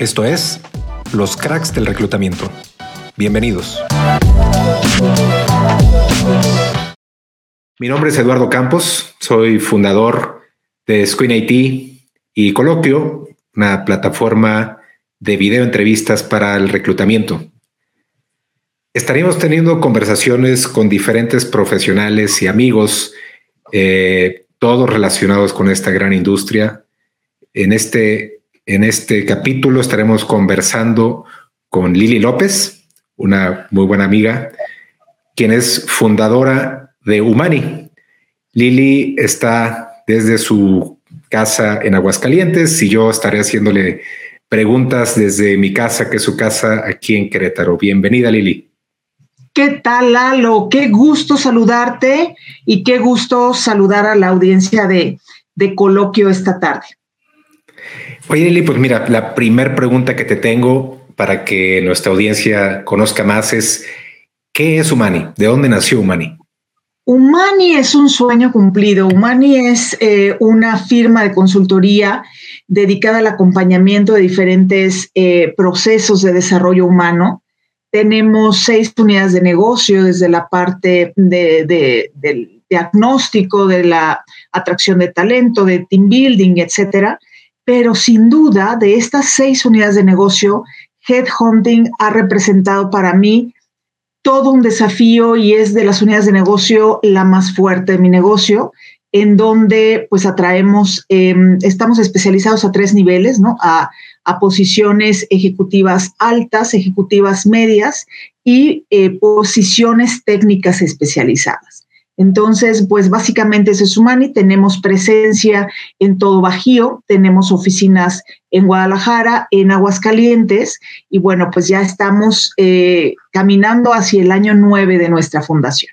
Esto es Los Cracks del Reclutamiento. Bienvenidos. Mi nombre es Eduardo Campos, soy fundador de Screen IT y Coloquio, una plataforma de video entrevistas para el reclutamiento. Estaríamos teniendo conversaciones con diferentes profesionales y amigos, eh, todos relacionados con esta gran industria. En este en este capítulo estaremos conversando con Lili López, una muy buena amiga, quien es fundadora de Humani. Lili está desde su casa en Aguascalientes y yo estaré haciéndole preguntas desde mi casa, que es su casa aquí en Querétaro. Bienvenida, Lili. ¿Qué tal, Lalo? Qué gusto saludarte y qué gusto saludar a la audiencia de, de Coloquio esta tarde. Oye, Lili, pues mira, la primera pregunta que te tengo para que nuestra audiencia conozca más es, ¿qué es Humani? ¿De dónde nació Humani? Humani es un sueño cumplido. Humani es eh, una firma de consultoría dedicada al acompañamiento de diferentes eh, procesos de desarrollo humano. Tenemos seis unidades de negocio desde la parte del diagnóstico, de la atracción de talento, de team building, etcétera pero sin duda de estas seis unidades de negocio, Headhunting ha representado para mí todo un desafío y es de las unidades de negocio la más fuerte de mi negocio, en donde pues atraemos, em, estamos especializados a tres niveles, ¿no? A, posiciones ejecutivas altas, ejecutivas medias y eh, posiciones técnicas especializadas. Entonces, pues básicamente es Humani, tenemos presencia en todo Bajío, tenemos oficinas en Guadalajara, en Aguascalientes, y bueno, pues ya estamos eh, caminando hacia el año nueve de nuestra fundación.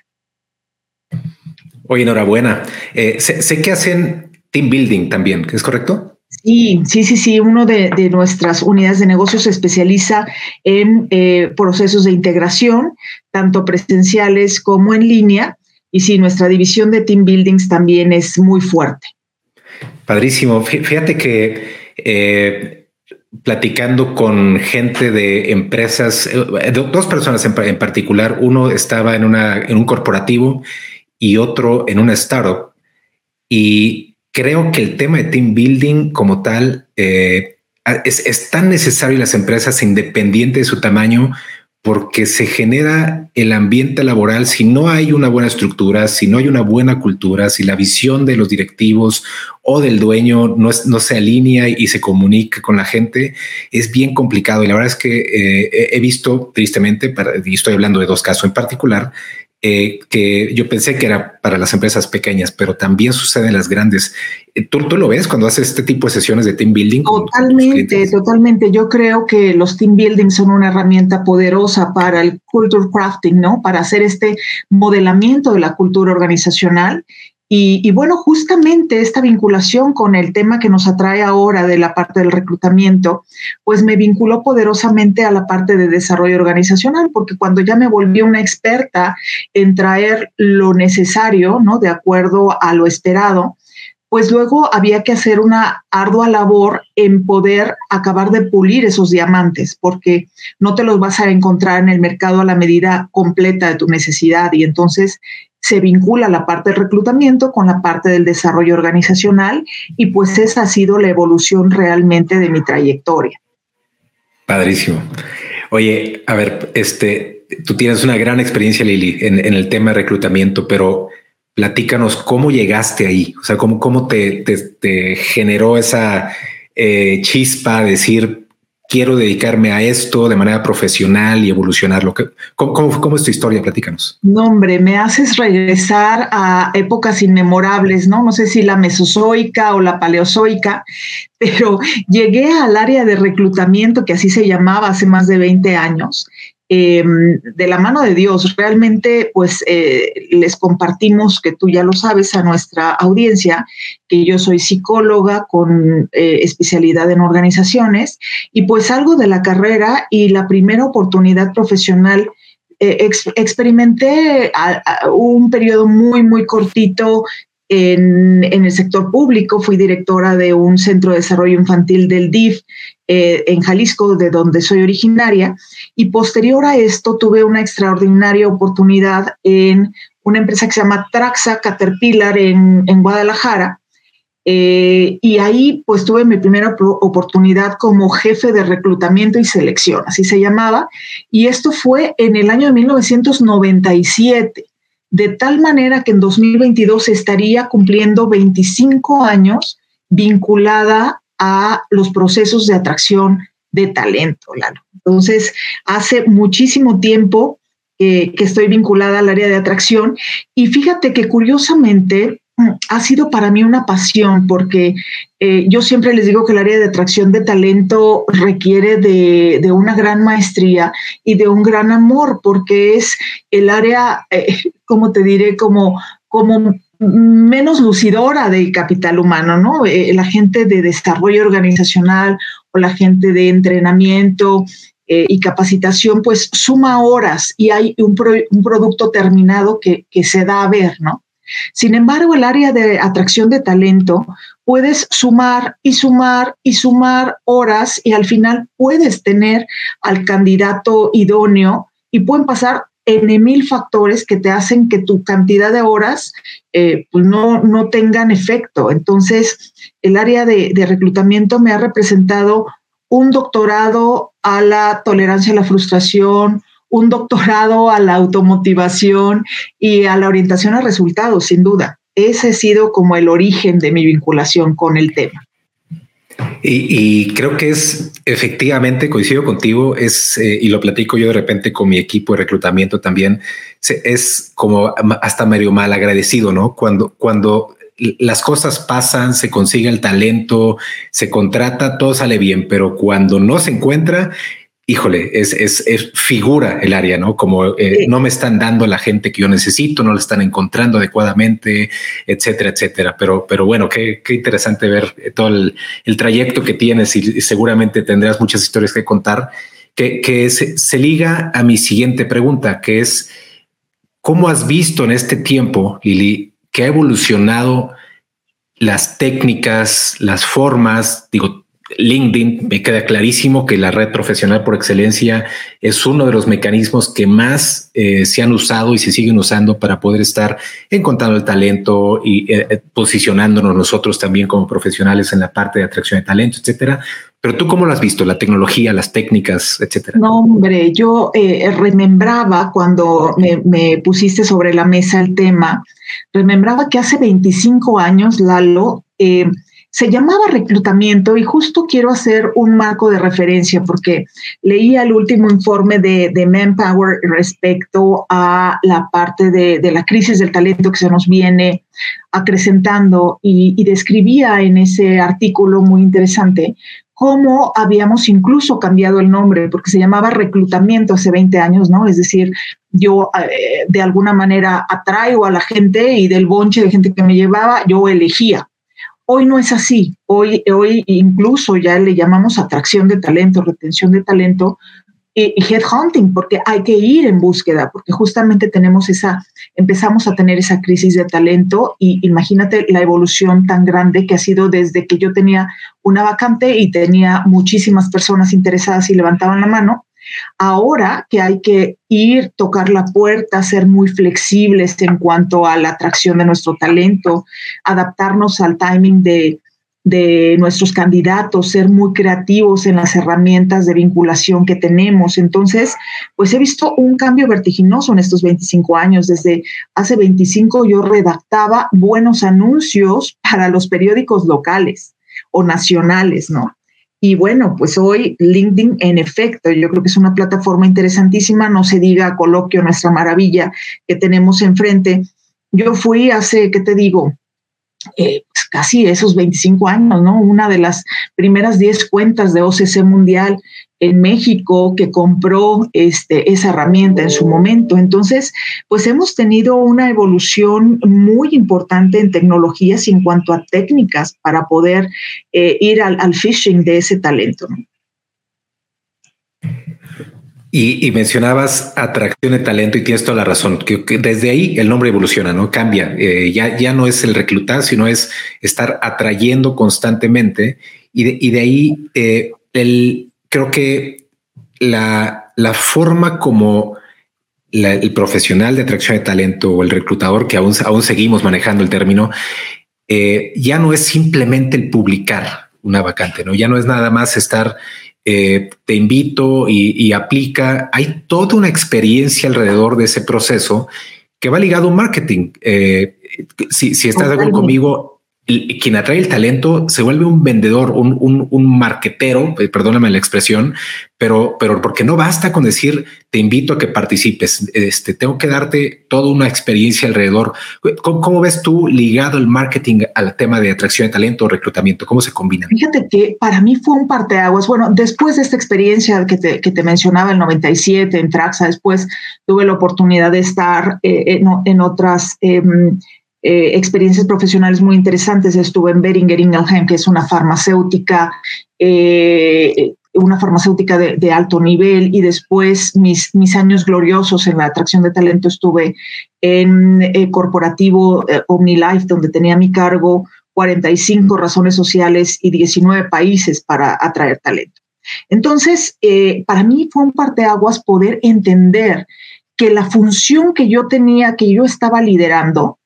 Oye, enhorabuena. Eh, sé, que hacen team building también, ¿es correcto? Sí, sí, sí, sí. Uno de, nuestras unidades de negocio se especializa en eh, procesos de integración, tanto presenciales como en línea y sí, nuestra división de team buildings también es muy fuerte. Padrísimo. Fíjate que eh, platicando con gente de empresas, eh, dos personas en, particular, uno estaba en, una, en un corporativo y otro en una startup. Y creo que el tema de team building como tal eh, es, es, tan necesario en las empresas, independiente de su tamaño, porque se genera el ambiente laboral si no hay una buena estructura, si no hay una buena cultura, si la visión de los directivos o del dueño no, se alinea y se comunica con la gente, es bien complicado. Y la verdad es que eh, he visto, tristemente, y estoy hablando de dos casos en particular, eh, que yo pensé que era para las empresas pequeñas, pero también sucede en las grandes. Eh, ¿Tú, ¿Tú, lo ves cuando haces este tipo de sesiones de team building? Totalmente, totalmente. Yo creo que los team building son una herramienta poderosa para el culture crafting, ¿no? Para hacer este modelamiento de la cultura organizacional y, bueno, justamente esta vinculación con el tema que nos atrae ahora de la parte del reclutamiento, pues me vinculó poderosamente a la parte de desarrollo organizacional, porque cuando ya me volví una experta en traer lo necesario, ¿no? De acuerdo a lo esperado, pues luego había que hacer una ardua labor en poder acabar de pulir esos diamantes, porque no te los vas a encontrar en el mercado a la medida completa de tu necesidad. Y entonces se vincula la parte del reclutamiento con la parte del desarrollo organizacional y pues esa ha sido la evolución realmente de mi trayectoria. Padrísimo. Oye, a ver, este, tú tienes una gran experiencia, Lili, en, el tema de reclutamiento, pero platícanos cómo llegaste ahí, o sea, cómo, cómo te, generó esa eh, chispa, decir, quiero dedicarme a esto de manera profesional y evolucionarlo. ¿Cómo, cómo, es tu historia? Platícanos. No, hombre, me haces regresar a épocas inmemorables, ¿no? No sé si la mesozoica o la paleozoica, pero llegué al área de reclutamiento, que así se llamaba hace más de 20 años, Em, de la mano de Dios. Realmente, pues eh, les compartimos, que tú ya lo sabes, a nuestra audiencia, que yo soy psicóloga con eh, especialidad en organizaciones y pues algo de la carrera y la primera oportunidad profesional. Eh, experimenté un periodo muy, muy cortito en, en, el sector público, fui directora de un centro de desarrollo infantil del DIF eh, en Jalisco, de donde soy originaria, y posterior a esto tuve una extraordinaria oportunidad en una empresa que se llama Traxa Caterpillar en, en Guadalajara, eh, y ahí pues tuve mi primera oportunidad como jefe de reclutamiento y selección, así se llamaba, y esto fue en el año de 1997, de tal manera que en 2022 estaría cumpliendo 25 años vinculada a los procesos de atracción de talento, Entonces, hace muchísimo tiempo que estoy vinculada al área de atracción y fíjate que curiosamente ha sido para mí una pasión porque eh, yo siempre les digo que el área de atracción de talento requiere de, una gran maestría y de un gran amor porque es el área, eh, como te diré, como, como menos lucidora del capital humano, ¿no? Eh, la gente de desarrollo organizacional o la gente de entrenamiento y capacitación, pues suma horas y hay un, un producto terminado que, que se da a ver, ¿no? Sin embargo, el área de atracción de talento puedes sumar y sumar y sumar horas y al final puedes tener al candidato idóneo y pueden pasar en mil factores que te hacen que tu cantidad de horas eh, pues no, no tengan efecto. Entonces, el área de, de reclutamiento me ha representado un doctorado a la tolerancia a la frustración, un doctorado a la automotivación y a la orientación a resultados, sin duda. Ese ha sido como el origen de mi vinculación con el tema. Y, creo que es efectivamente, coincido contigo, es, eh, y lo platico yo de repente con mi equipo de reclutamiento también, es como hasta medio mal agradecido, ¿no? Cuando, cuando las cosas pasan, se consigue el talento, se contrata, todo sale bien, pero cuando no se encuentra, híjole, es, es, es, figura el área, ¿no? Como eh, no me están dando la gente que yo necesito, no la están encontrando adecuadamente, etcétera, etcétera. Pero, pero bueno, qué, qué interesante ver todo el, el, trayecto que tienes y, seguramente tendrás muchas historias que contar que, que se, se, liga a mi siguiente pregunta, que es, ¿cómo has visto en este tiempo, Lili, que ha evolucionado las técnicas, las formas, digo, LinkedIn, me queda clarísimo que la red profesional por excelencia es uno de los mecanismos que más eh, se han usado y se siguen usando para poder estar encontrando el talento y eh, eh, posicionándonos nosotros también como profesionales en la parte de atracción de talento, etcétera. Pero tú cómo lo has visto, la tecnología, las técnicas, etcétera. No, hombre, yo remembraba cuando me, me, pusiste sobre la mesa el tema, remembraba que hace 25 años, Lalo, se llamaba reclutamiento y justo quiero hacer un marco de referencia porque leía el último informe de, Manpower respecto a la parte de, la crisis del talento que se nos viene acrecentando y, y describía en ese artículo muy interesante cómo habíamos incluso cambiado el nombre, porque se llamaba reclutamiento hace 20 años, ¿no? Es decir, yo eh, de alguna manera atraigo a la gente y del bonche de gente que me llevaba, yo elegía. Hoy no es así. Hoy, hoy incluso ya le llamamos atracción de talento, retención de talento y, headhunting, porque hay que ir en búsqueda, porque justamente tenemos esa, empezamos a tener esa crisis de talento y imagínate la evolución tan grande que ha sido desde que yo tenía una vacante y tenía muchísimas personas interesadas y levantaban la mano Ahora que hay que ir, tocar la puerta, ser muy flexibles en cuanto a la atracción de nuestro talento, adaptarnos al timing de, nuestros candidatos, ser muy creativos en las herramientas de vinculación que tenemos. Entonces, pues he visto un cambio vertiginoso en estos 25 años. Desde hace 25 yo redactaba buenos anuncios para los periódicos locales o nacionales, ¿no? Y bueno, pues hoy LinkedIn, en efecto, yo creo que es una plataforma interesantísima, no se diga coloquio nuestra maravilla que tenemos enfrente. Yo fui hace, ¿qué te digo? Eh, pues casi esos 25 años, ¿no? Una de las primeras 10 cuentas de OCC Mundial en México que compró este, esa herramienta en su momento. Entonces, pues hemos tenido una evolución muy importante en tecnologías y en cuanto a técnicas para poder eh, ir al, al, phishing de ese talento. Y, mencionabas atracción de talento y tienes toda la razón, que, desde ahí el nombre evoluciona, ¿no? Cambia. Eh, ya, ya no es el reclutar, sino es estar atrayendo constantemente y de, y de ahí eh, el, creo que la, la forma como el profesional de atracción de talento o el reclutador, que aún, aún seguimos manejando el término, eh, ya no es simplemente el publicar una vacante, no, ya no es nada más estar eh, te invito y, aplica. Hay toda una experiencia alrededor de ese proceso que va ligado a marketing. Eh, si, si, estás de acuerdo conmigo, quien atrae el talento se vuelve un vendedor, un, un, un, marquetero, eh, perdóname la expresión, pero, pero porque no basta con decir te invito a que participes. Este tengo que darte toda una experiencia alrededor. ¿Cómo, ves tú ligado el marketing al tema de atracción de talento o reclutamiento? ¿Cómo se combina? Fíjate que para mí fue un parteaguas. Bueno, después de esta experiencia que te, que te mencionaba el 97 en Traxa, después tuve la oportunidad de estar eh, en, en, otras. Eh, eh, experiencias profesionales muy interesantes. Estuve en Beringer Ingelheim, que es una farmacéutica, eh, una farmacéutica de, alto nivel, y después mis, mis años gloriosos en la atracción de talento estuve en eh, corporativo OmniLife, donde tenía mi cargo 45 razones sociales y 19 países para atraer talento. Entonces, para mí fue un parteaguas poder entender que la función que yo tenía, que yo estaba liderando,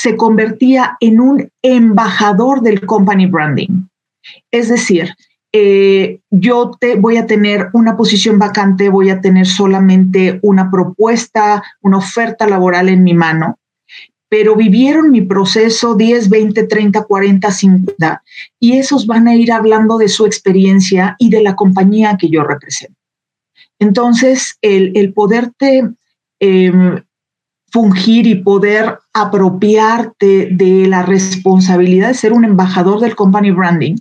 se convertía en un embajador del company branding. Es decir, eh, yo te, voy a tener una posición vacante, voy a tener solamente una propuesta, una oferta laboral en mi mano, pero vivieron mi proceso 10, 20, 30, 40, 50 y esos van a ir hablando de su experiencia y de la compañía que yo represento. Entonces, el, el poderte em, fungir y poder apropiarte de la responsabilidad de ser un embajador del company branding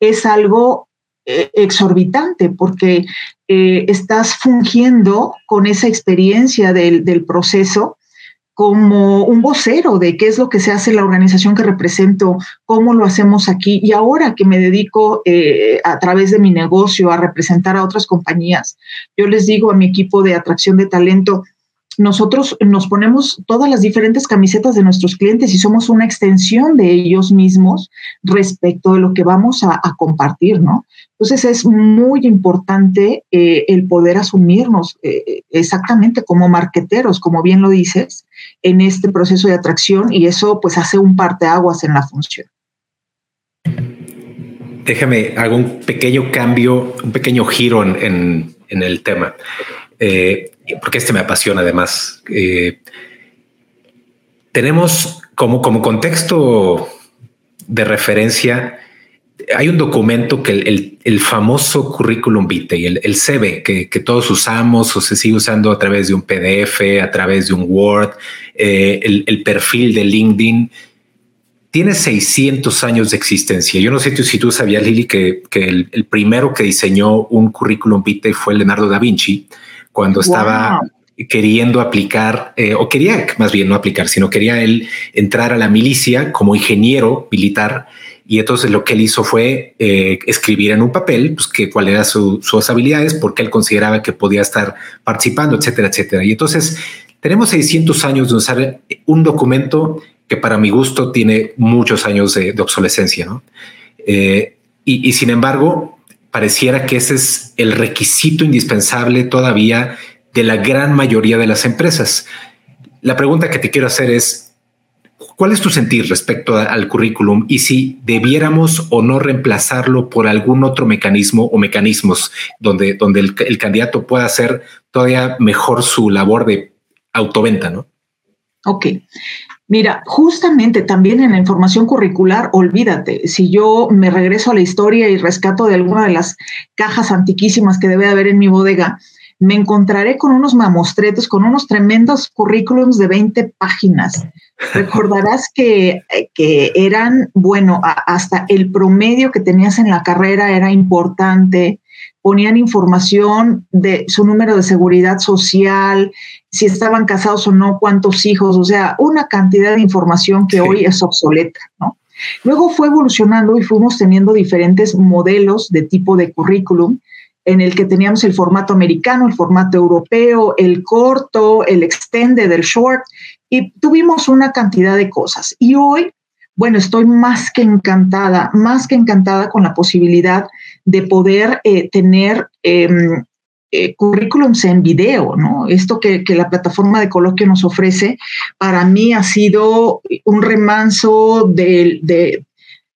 es algo eh, exorbitante porque eh, estás fungiendo con esa experiencia del, proceso como un vocero de qué es lo que se hace en la organización que represento, cómo lo hacemos aquí. Y ahora que me dedico eh, a través de mi negocio a representar a otras compañías, yo les digo a mi equipo de atracción de talento, nosotros nos ponemos todas las diferentes camisetas de nuestros clientes y somos una extensión de ellos mismos respecto de lo que vamos a, compartir, ¿no? Entonces es muy importante eh, el poder asumirnos eh, exactamente como marqueteros, como bien lo dices, en este proceso de atracción y eso pues hace un parteaguas en la función. Déjame, hago un pequeño cambio, un pequeño giro en, en el tema. Eh, porque este me apasiona además. Eh, tenemos como, como contexto de referencia, hay un documento que el, el, famoso currículum vitae, el, el CV que, que, todos usamos o se sigue usando a través de un PDF, a través de un Word, eh, el, perfil de LinkedIn, tiene 600 años de existencia. Yo no sé si tú sabías, Lili, que, que el, primero que diseñó un currículum vitae fue Leonardo da Vinci cuando estaba queriendo aplicar, eh, o quería más bien no aplicar, sino quería él entrar a la milicia como ingeniero militar. Y entonces lo que él hizo fue eh, escribir en un papel pues, que cuáles eran sus habilidades, porque él consideraba que podía estar participando, etcétera, etcétera. Y entonces tenemos 600 años de usar un documento que para mi gusto tiene muchos años de, obsolescencia. ¿no? Eh, y, sin embargo, pareciera que ese es el requisito indispensable todavía de la gran mayoría de las empresas. La pregunta que te quiero hacer es, ¿cuál es tu sentir respecto al currículum y si debiéramos o no reemplazarlo por algún otro mecanismo o mecanismos donde, donde el, el candidato pueda hacer todavía mejor su labor de autoventa, ¿no? Ok. Mira, justamente también en la información curricular, olvídate, si yo me regreso a la historia y rescato de alguna de las cajas antiquísimas que debe haber en mi bodega, me encontraré con unos mamostretos, con unos tremendos currículums de 20 páginas. Recordarás que, que eran, bueno, hasta el promedio que tenías en la carrera era importante, ponían información de su número de seguridad social, si estaban casados o no, cuántos hijos, o sea, una cantidad de información que hoy es obsoleta, ¿no? Luego fue evolucionando y fuimos teniendo diferentes modelos de tipo de currículum en el que teníamos el formato americano, el formato europeo, el corto, el extended, el short, y tuvimos una cantidad de cosas. Y hoy bueno, estoy más que encantada, más que encantada con la posibilidad de poder eh, tener em, eh, currículums en video, ¿no? Esto que, la plataforma de coloquio nos ofrece, para mí ha sido un remanso de,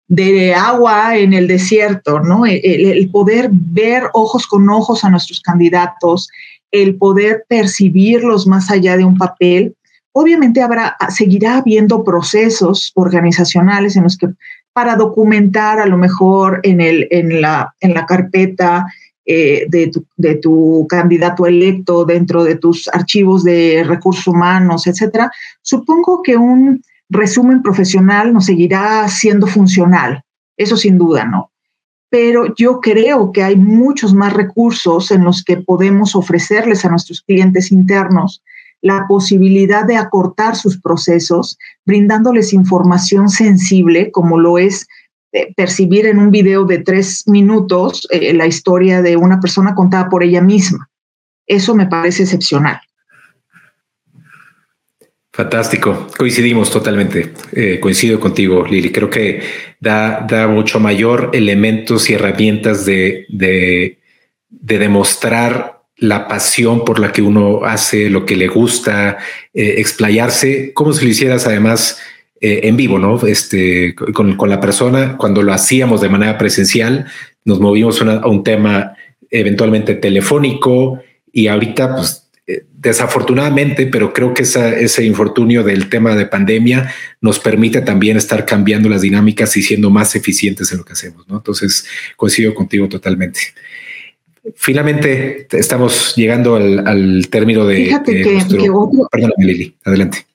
de, agua en el desierto, ¿no? el, poder ver ojos con ojos a nuestros candidatos, el poder percibirlos más allá de un papel. Obviamente habrá, seguirá habiendo procesos organizacionales en los que para documentar a lo mejor en, el, en, la, en la carpeta eh, de, tu, de, tu, candidato electo dentro de tus archivos de recursos humanos, etcétera, supongo que un resumen profesional nos seguirá siendo funcional, eso sin duda, ¿no? pero yo creo que hay muchos más recursos en los que podemos ofrecerles a nuestros clientes internos la posibilidad de acortar sus procesos, brindándoles información sensible, como lo es eh, percibir en un video de tres minutos eh, la historia de una persona contada por ella misma. Eso me parece excepcional. Fantástico, coincidimos totalmente. Eh, coincido contigo, Lili. Creo que da, da mucho mayor elementos y herramientas de, de, demostrar la pasión por la que uno hace, lo que le gusta, eh, explayarse, como si lo hicieras además eh, en vivo, ¿no? Este, con, con, la persona, cuando lo hacíamos de manera presencial, nos movimos a un tema eventualmente telefónico y ahorita pues eh, desafortunadamente, pero creo que ese infortunio del tema de pandemia nos permite también estar cambiando las dinámicas y siendo más eficientes en lo que hacemos. ¿no? Entonces, coincido contigo totalmente. Finalmente, estamos llegando al, término de... Fíjate que, Perdóname, Lili, adelante.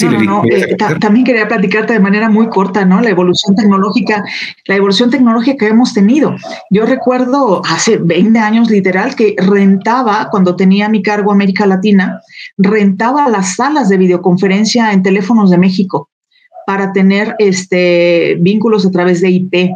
Eh, también quería platicarte de manera muy corta, ¿no? La evolución tecnológica, la evolución tecnológica que hemos tenido. Yo recuerdo hace 20 años literal que rentaba, cuando tenía mi cargo América Latina, rentaba las salas de videoconferencia en teléfonos de México para tener este, vínculos a través de IP.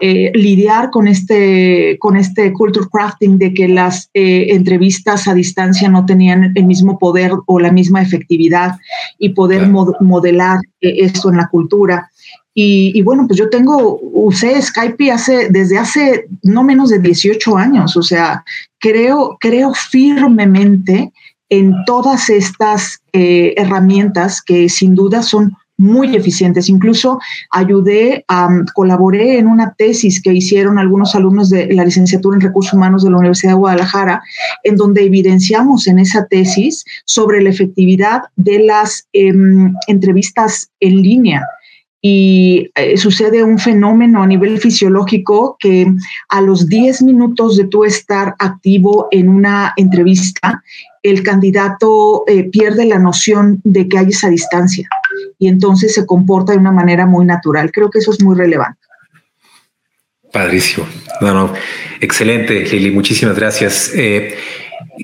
Eh, lidiar con este, con este culture crafting de que las eh, entrevistas a distancia no tenían el mismo poder o la misma efectividad y poder modelar eh, esto en la cultura. Y, bueno, pues yo tengo, usé Skype hace, desde hace no menos de 18 años, o sea, creo, creo firmemente en todas estas herramientas que sin duda son muy eficientes. Incluso ayudé, a, colaboré en una tesis que hicieron algunos alumnos de la licenciatura en recursos humanos de la Universidad de Guadalajara, en donde evidenciamos en esa tesis sobre la efectividad de las em, entrevistas en línea y eh, sucede un fenómeno a nivel fisiológico que a los 10 minutos de tú estar activo en una entrevista, el candidato eh, pierde la noción de que hay esa distancia y entonces se comporta de una manera muy natural. Creo que eso es muy relevante. Padrísimo. Excelente, Lili. Muchísimas gracias. Eh,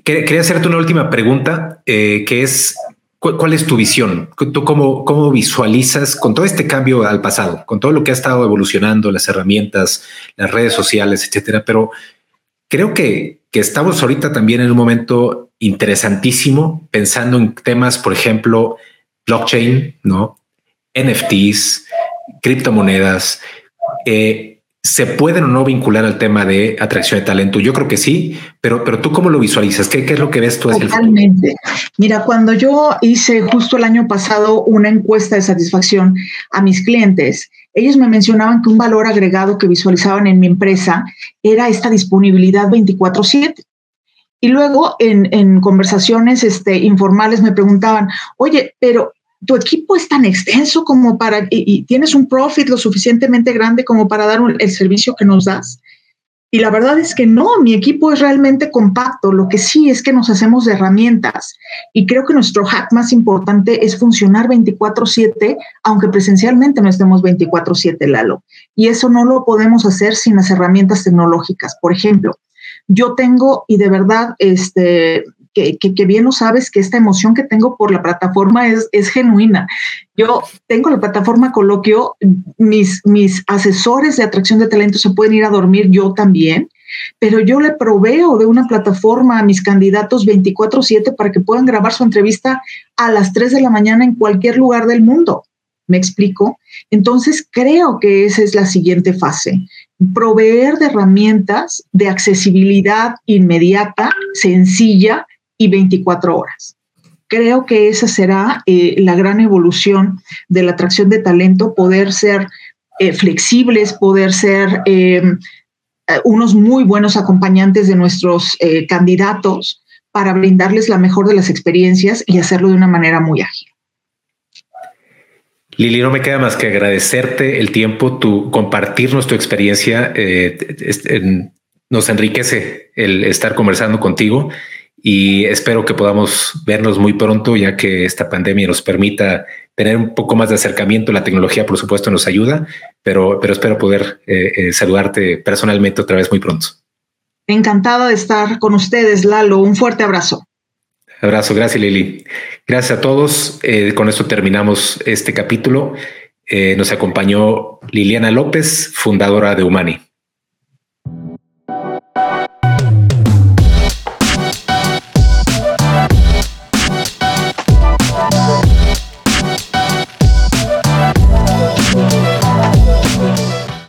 quería hacerte una última pregunta, que es ¿Cuál es tu visión? ¿Tú cómo, cómo visualizas con todo este cambio al pasado, con todo lo que ha estado evolucionando, las herramientas, las redes sociales, etcétera? Pero creo que, que estamos ahorita también en un momento interesantísimo pensando en temas, por ejemplo, blockchain, no NFTs, criptomonedas. Eh, ¿Se pueden o no vincular al tema de atracción de talento? Yo creo que sí, pero, pero tú cómo lo visualizas? ¿Qué, qué es lo que ves tú? Totalmente. Mira, cuando yo hice justo el año pasado una encuesta de satisfacción a mis clientes, ellos me mencionaban que un valor agregado que visualizaban en mi empresa era esta disponibilidad 24/7. Y luego en, en conversaciones este, informales me preguntaban, oye, pero tu equipo es tan extenso como para, y, tienes un profit lo suficientemente grande como para dar el servicio que nos das. Y la verdad es que no, mi equipo es realmente compacto. Lo que sí es que nos hacemos de herramientas. Y creo que nuestro hack más importante es funcionar 24/7, aunque presencialmente no estemos 24/7, Lalo. Y eso no lo podemos hacer sin las herramientas tecnológicas. Por ejemplo, yo tengo, y de verdad, este, que, bien lo sabes, que esta emoción que tengo por la plataforma es, es genuina. Yo tengo la plataforma Coloquio, mis, mis asesores de atracción de talento se pueden ir a dormir, yo también, pero yo le proveo de una plataforma a mis candidatos 24/7 para que puedan grabar su entrevista a las 3 de la mañana en cualquier lugar del mundo. ¿Me explico? Entonces, creo que esa es la siguiente fase. Proveer de herramientas de accesibilidad inmediata, sencilla y 24 horas. Creo que esa será eh, la gran evolución de la atracción de talento, poder ser eh, flexibles, poder ser eh, unos muy buenos acompañantes de nuestros candidatos para brindarles la mejor de las experiencias y hacerlo de una manera muy ágil. Lili, no me queda más que agradecerte el tiempo, tu compartirnos tu experiencia. Eh, nos enriquece el estar conversando contigo y espero que podamos vernos muy pronto, ya que esta pandemia nos permita tener un poco más de acercamiento. La tecnología, por supuesto, nos ayuda, pero, pero espero poder eh, eh, saludarte personalmente otra vez muy pronto. Encantada de estar con ustedes, Lalo. Un fuerte abrazo. Abrazo, gracias Lili. Gracias a todos. Eh, con esto terminamos este capítulo. Eh, nos acompañó Liliana López, fundadora de Humani.